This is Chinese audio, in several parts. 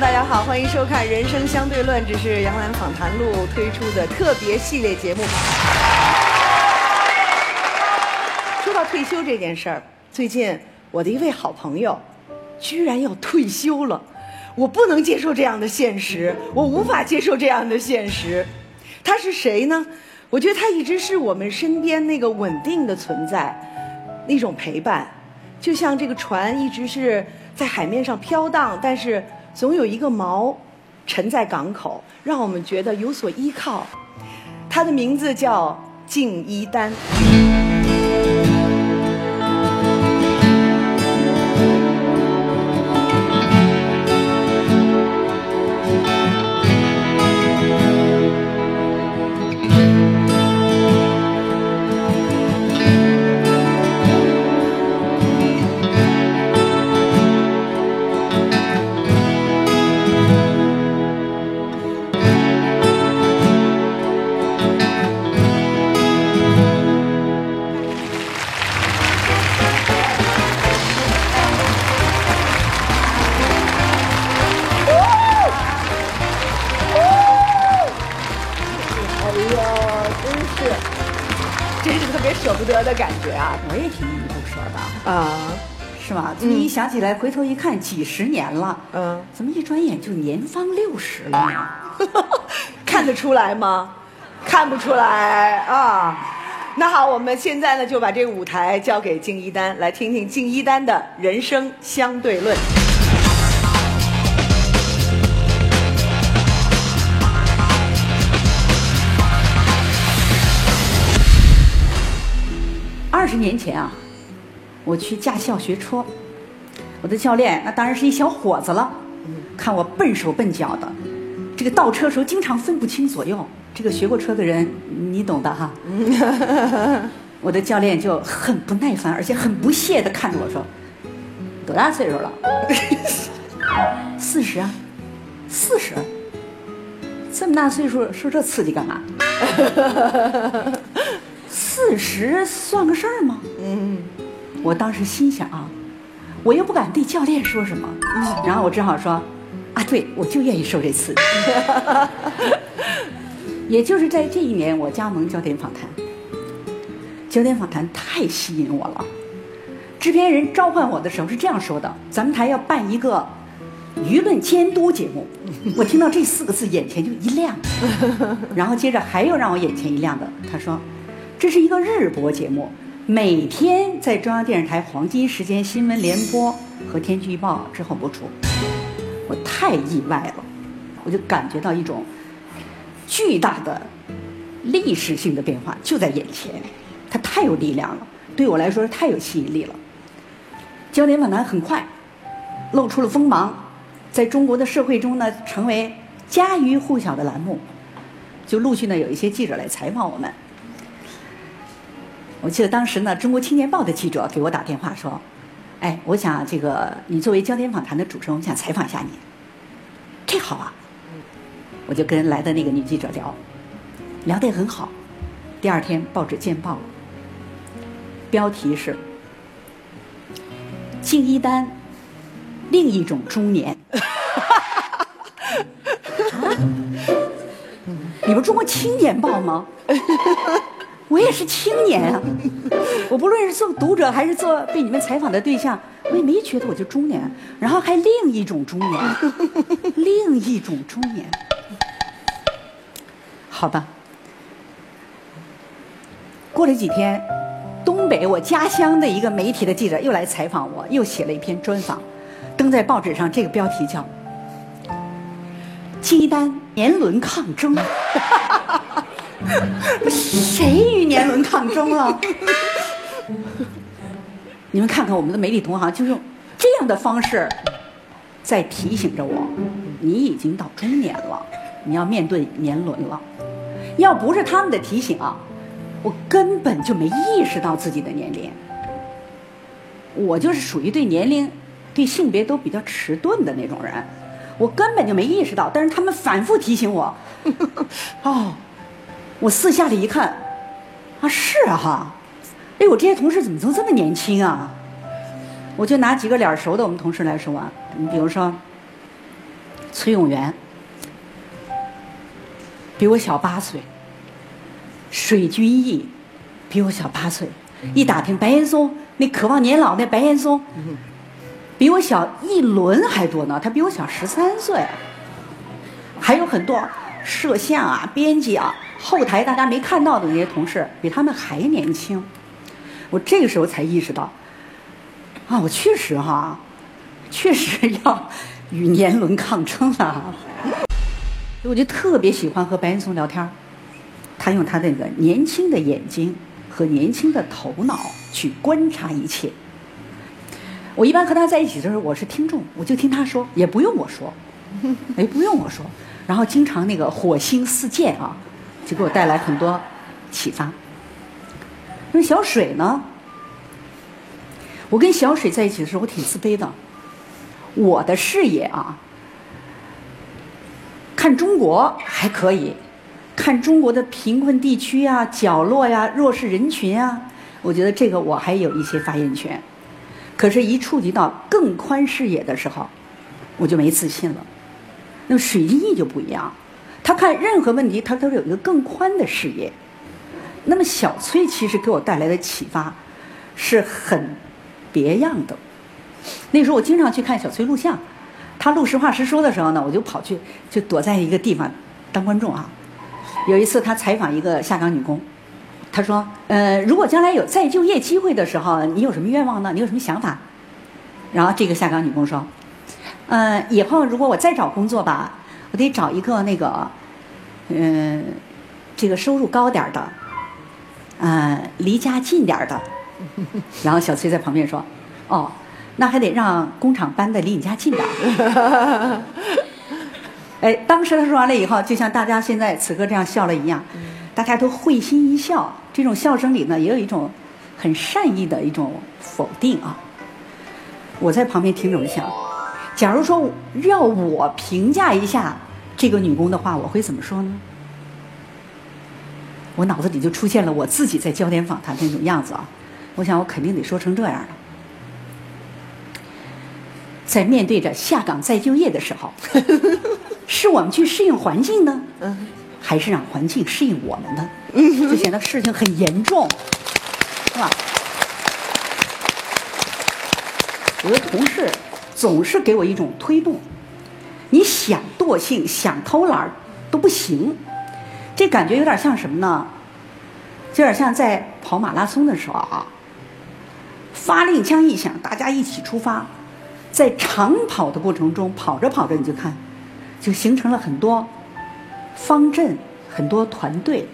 大家好，欢迎收看《人生相对论》，这是杨澜访谈录推出的特别系列节目。说到退休这件事儿，最近我的一位好朋友居然要退休了，我不能接受这样的现实，我无法接受这样的现实。他是谁呢？我觉得他一直是我们身边那个稳定的存在，那种陪伴，就像这个船一直是在海面上飘荡，但是。总有一个锚沉在港口，让我们觉得有所依靠。他的名字叫敬一丹。是吧？这么一想起来，回头一看，几十年了，嗯，怎么一转眼就年方六十了呢？看得出来吗？看不出来啊。那好，我们现在呢就把这个舞台交给敬一丹，来听听敬一丹的人生相对论。二十年前啊，我去驾校学车，我的教练那当然是一小伙子了，看我笨手笨脚的，这个倒车时候经常分不清左右。这个学过车的人，你懂的哈。我的教练就很不耐烦，而且很不屑地看着我说：“多大岁数了？四十啊，四十，这么大岁数受这刺激干嘛？” 四十算个事儿吗？嗯，我当时心想啊，我又不敢对教练说什么，然后我只好说，啊，对，我就愿意受这刺激。也就是在这一年，我加盟焦点访谈，焦点访谈太吸引我了。制片人召唤我的时候是这样说的：“咱们台要办一个舆论监督节目。”我听到这四个字，眼前就一亮。然后接着还有让我眼前一亮的，他说。这是一个日播节目，每天在中央电视台黄金时间新闻联播和天气预报之后播出。我太意外了，我就感觉到一种巨大的历史性的变化就在眼前，它太有力量了，对我来说太有吸引力了。焦点访谈很快露出了锋芒，在中国的社会中呢，成为家喻户晓的栏目，就陆续呢有一些记者来采访我们。我记得当时呢，《中国青年报》的记者给我打电话说：“哎，我想这个你作为焦点访谈的主持人，我想采访一下你。”这好啊，我就跟来的那个女记者聊，聊得也很好。第二天报纸见报了，标题是“敬一丹，另一种中年”。你们《中国青年报》吗？我也是青年啊！我不论是做读者还是做被你们采访的对象，我也没觉得我就中年，然后还另一种中年，另一种中年。好吧，过了几天，东北我家乡的一个媒体的记者又来采访我，又写了一篇专访，登在报纸上，这个标题叫《鸡丹年轮抗争》。谁与年轮抗争了？你们看看我们的媒体同行，就用这样的方式在提醒着我：你已经到中年了，你要面对年轮了。要不是他们的提醒啊，我根本就没意识到自己的年龄。我就是属于对年龄、对性别都比较迟钝的那种人，我根本就没意识到。但是他们反复提醒我，哦。我私下里一看，啊是啊哈，哎我这些同事怎么都这么年轻啊？我就拿几个脸熟的我们同事来说啊，你比如说崔永元比我小八岁，水均益比我小八岁。一打听，白岩松那渴望年老那白岩松，比我小一轮还多呢，他比我小十三岁。还有很多摄像啊、编辑啊、后台大家没看到的那些同事，比他们还年轻。我这个时候才意识到，啊，我确实哈，确实要与年轮抗争了。我就特别喜欢和白岩松聊天，他用他那个年轻的眼睛和年轻的头脑去观察一切。我一般和他在一起的时候，我是听众，我就听他说，也不用我说，哎，不用我说。然后经常那个火星四溅啊，就给我带来很多启发。那小水呢？我跟小水在一起的时候，我挺自卑的。我的视野啊，看中国还可以，看中国的贫困地区啊、角落呀、弱势人群啊，我觉得这个我还有一些发言权。可是，一触及到更宽视野的时候，我就没自信了。那么水晶翼就不一样，他看任何问题，他都有一个更宽的视野。那么小崔其实给我带来的启发是很别样的。那时候我经常去看小崔录像，他录实话实说的时候呢，我就跑去就躲在一个地方当观众啊。有一次他采访一个下岗女工，他说：“呃，如果将来有再就业机会的时候，你有什么愿望呢？你有什么想法？”然后这个下岗女工说：“嗯，以后如果我再找工作吧，我得找一个那个，嗯，这个收入高点的。”嗯，离家近点的，然后小崔在旁边说：“哦，那还得让工厂搬的离你家近点儿。”哎，当时他说完了以后，就像大家现在此刻这样笑了一样，大家都会心一笑。这种笑声里呢，也有一种很善意的一种否定啊。我在旁边听着，我想，假如说要我评价一下这个女工的话，我会怎么说呢？我脑子里就出现了我自己在焦点访谈那种样子啊！我想我肯定得说成这样了：在面对着下岗再就业的时候，是我们去适应环境呢，还是让环境适应我们呢？就显得事情很严重，是吧？我的同事总是给我一种推动，你想惰性、想偷懒都不行。这感觉有点像什么呢？有点像在跑马拉松的时候啊，发令枪一响，大家一起出发，在长跑的过程中，跑着跑着你就看，就形成了很多方阵，很多团队，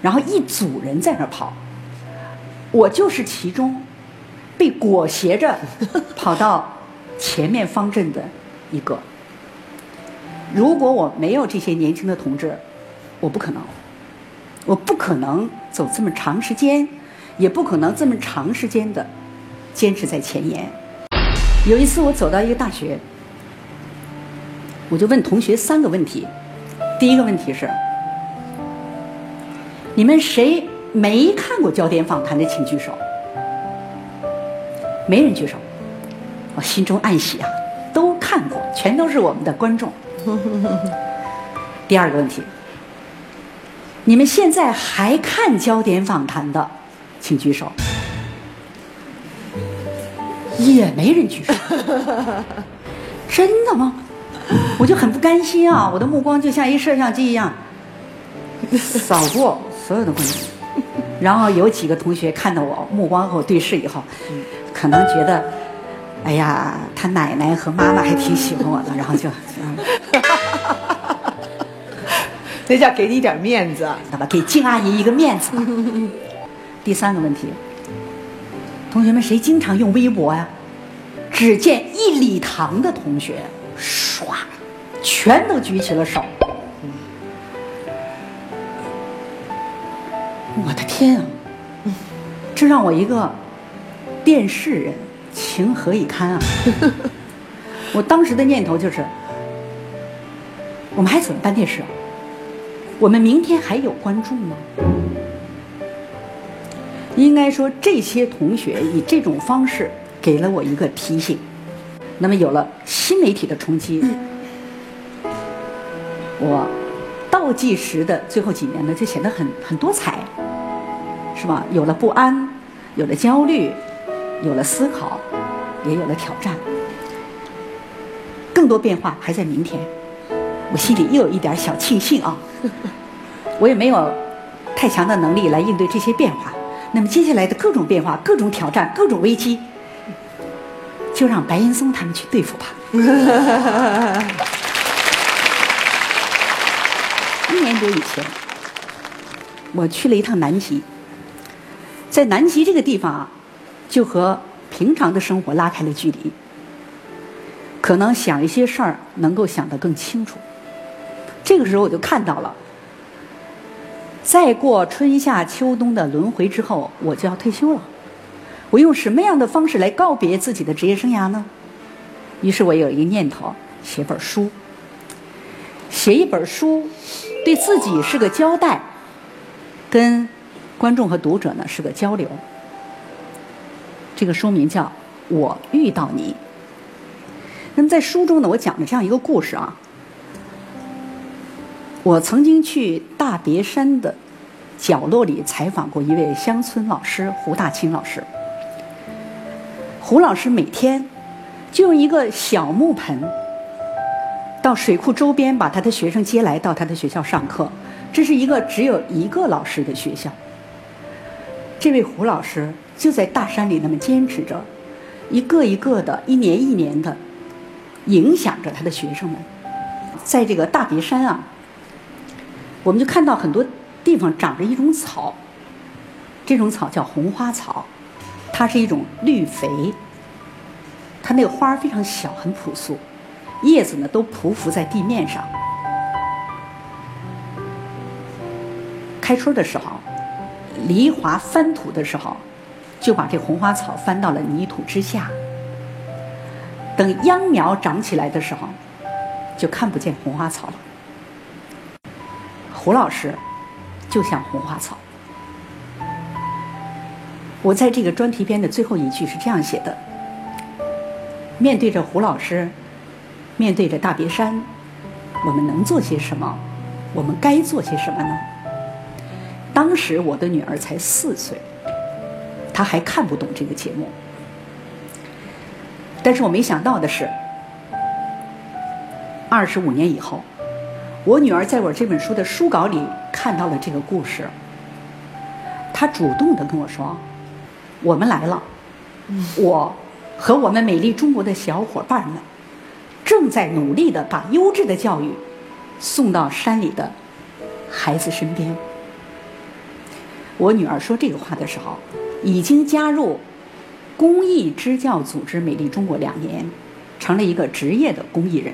然后一组人在那跑，我就是其中被裹挟着跑到前面方阵的一个。如果我没有这些年轻的同志，我不可能，我不可能走这么长时间，也不可能这么长时间的坚持在前沿。有一次，我走到一个大学，我就问同学三个问题。第一个问题是：你们谁没看过焦点访谈的，请举手。没人举手，我心中暗喜啊，全都是我们的观众。第二个问题。你们现在还看焦点访谈的，请举手。也没人举手。真的吗？我就很不甘心啊！我的目光就像一摄像机一样，扫过所有的观众。然后有几个同学看到我目光和我对视以后，可能觉得，哎呀，他奶奶和妈妈还挺喜欢我的，然后就。那叫给你点面子，好吧？给静阿姨一个面子。第三个问题，同学们谁经常用微博呀？只见一礼堂的同学，唰，全都举起了手。我的天啊！这让我一个电视人情何以堪啊！我当时的念头就是，我们还怎么办电视啊？我们明天还有观众吗？应该说，这些同学以这种方式给了我一个提醒：那么有了新媒体的冲击，我倒计时的最后几年呢，就显得很很多彩，是吧？有了不安，有了焦虑，有了思考，也有了挑战，更多变化还在明天。我心里又有一点小庆幸啊，我也没有太强的能力来应对这些变化。那么接下来的各种变化、各种挑战、各种危机，就让白岩松他们去对付吧。一年多以前，我去了一趟南极，在南极这个地方啊，就和平常的生活拉开了距离，可能想一些事儿能够想得更清楚。这个时候我就看到了。再过春夏秋冬的轮回之后，我就要退休了。我用什么样的方式来告别自己的职业生涯呢？于是我有一个念头，写本书。写一本书，对自己是个交代，跟观众和读者呢是个交流。这个书名叫《我遇到你》。那么在书中呢，我讲了这样一个故事啊。我曾经去大别山的角落里采访过一位乡村老师胡大清老师。胡老师每天就用一个小木盆到水库周边把他的学生接来到他的学校上课。这是一个只有一个老师的学校。这位胡老师就在大山里那么坚持着，一个一个的，一年一年的影响着他的学生们。在这个大别山啊。我们就看到很多地方长着一种草，这种草叫红花草，它是一种绿肥，它那个花儿非常小，很朴素，叶子呢都匍匐在地面上。开春的时候，犁铧翻土的时候，就把这红花草翻到了泥土之下。等秧苗长起来的时候，就看不见红花草了。胡老师就像红花草。我在这个专题编的最后一句是这样写的：面对着胡老师，面对着大别山，我们能做些什么？我们该做些什么呢？当时我的女儿才四岁，她还看不懂这个节目。但是我没想到的是，二十五年以后。我女儿在我这本书的书稿里看到了这个故事，她主动的跟我说：“我们来了，我和我们美丽中国的小伙伴们正在努力的把优质的教育送到山里的孩子身边。”我女儿说这个话的时候，已经加入公益支教组织“美丽中国”两年，成了一个职业的公益人。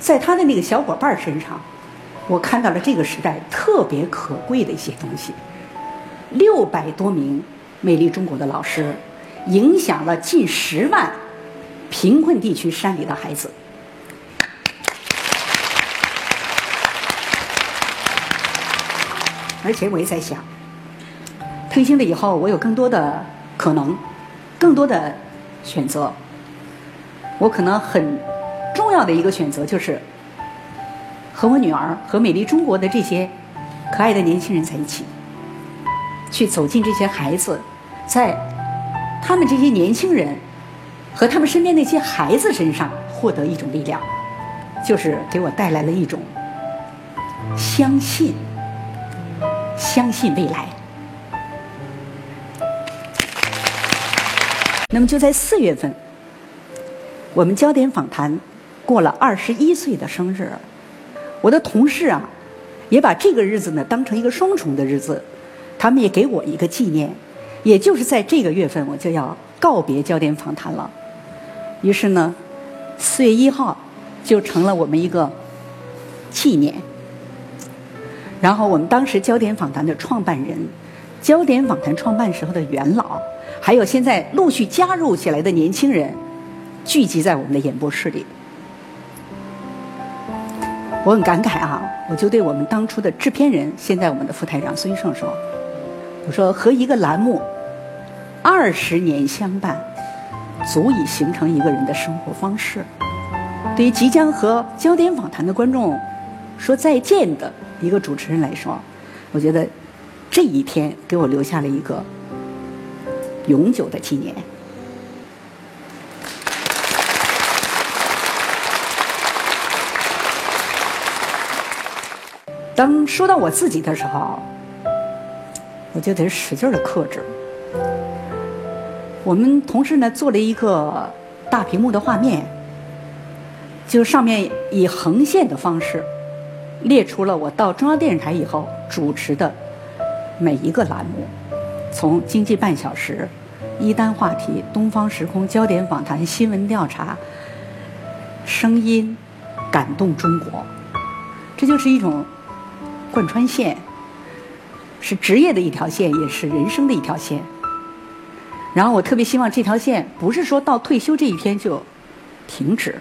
在他的那个小伙伴身上，我看到了这个时代特别可贵的一些东西。六百多名美丽中国的老师，影响了近十万贫困地区山里的孩子。而且我也在想，退休了以后，我有更多的可能，更多的选择，我可能很。重要的一个选择就是，和我女儿和美丽中国的这些可爱的年轻人在一起，去走进这些孩子，在他们这些年轻人和他们身边那些孩子身上获得一种力量，就是给我带来了一种相信，相信未来。那么就在四月份，我们焦点访谈。过了二十一岁的生日，我的同事啊，也把这个日子呢当成一个双重的日子，他们也给我一个纪念，也就是在这个月份，我就要告别焦点访谈了。于是呢，四月一号就成了我们一个纪念。然后我们当时焦点访谈的创办人，焦点访谈创办时候的元老，还有现在陆续加入起来的年轻人，聚集在我们的演播室里。我很感慨啊，我就对我们当初的制片人，现在我们的副台长孙玉胜说：“我说和一个栏目二十年相伴，足以形成一个人的生活方式。对于即将和焦点访谈的观众说再见的一个主持人来说，我觉得这一天给我留下了一个永久的纪念。”当说到我自己的时候，我就得使劲的克制。我们同事呢做了一个大屏幕的画面，就上面以横线的方式列出了我到中央电视台以后主持的每一个栏目，从经济半小时、一单话题、东方时空、焦点访谈、新闻调查、声音感动中国，这就是一种。贯穿线是职业的一条线，也是人生的一条线。然后我特别希望这条线不是说到退休这一天就停止，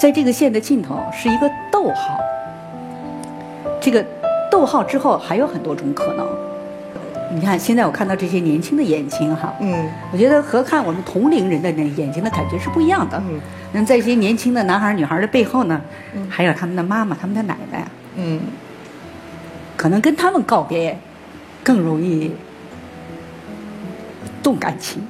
在这个线的尽头是一个逗号。这个逗号之后还有很多种可能。你看，现在我看到这些年轻的眼睛哈，嗯，我觉得和看我们同龄人的那眼睛的感觉是不一样的。嗯，那在一些年轻的男孩女孩的背后呢，还有他们的妈妈、他们的奶奶。嗯。可能跟他们告别更容易动感情，